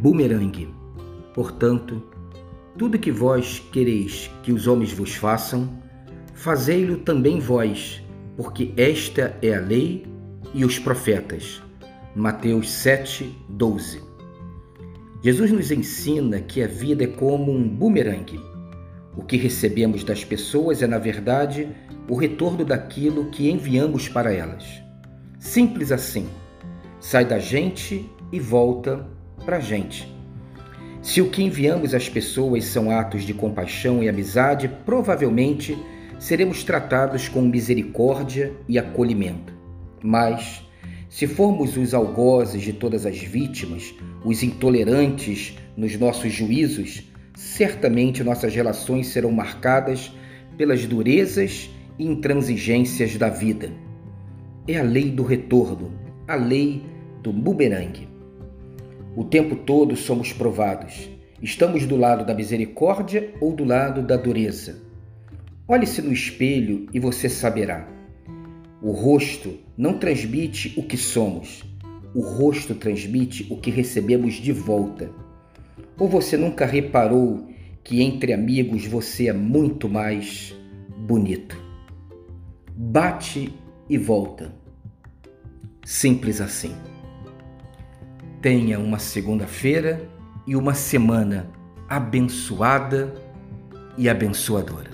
bumerangue. Portanto, tudo que vós quereis que os homens vos façam, fazei-lo também vós, porque esta é a lei e os profetas. Mateus 7, 12. Jesus nos ensina que a vida é como um bumerangue. O que recebemos das pessoas é, na verdade, o retorno daquilo que enviamos para elas. Simples assim. Sai da gente e volta para a gente. Se o que enviamos às pessoas são atos de compaixão e amizade, provavelmente seremos tratados com misericórdia e acolhimento. Mas, se formos os algozes de todas as vítimas, os intolerantes nos nossos juízos, certamente nossas relações serão marcadas pelas durezas e intransigências da vida. É a lei do retorno, a lei do bumerangue. O tempo todo somos provados. Estamos do lado da misericórdia ou do lado da dureza? Olhe-se no espelho e você saberá. O rosto não transmite o que somos, o rosto transmite o que recebemos de volta. Ou você nunca reparou que entre amigos você é muito mais bonito? Bate e volta. Simples assim tenha uma segunda-feira e uma semana abençoada e abençoadora.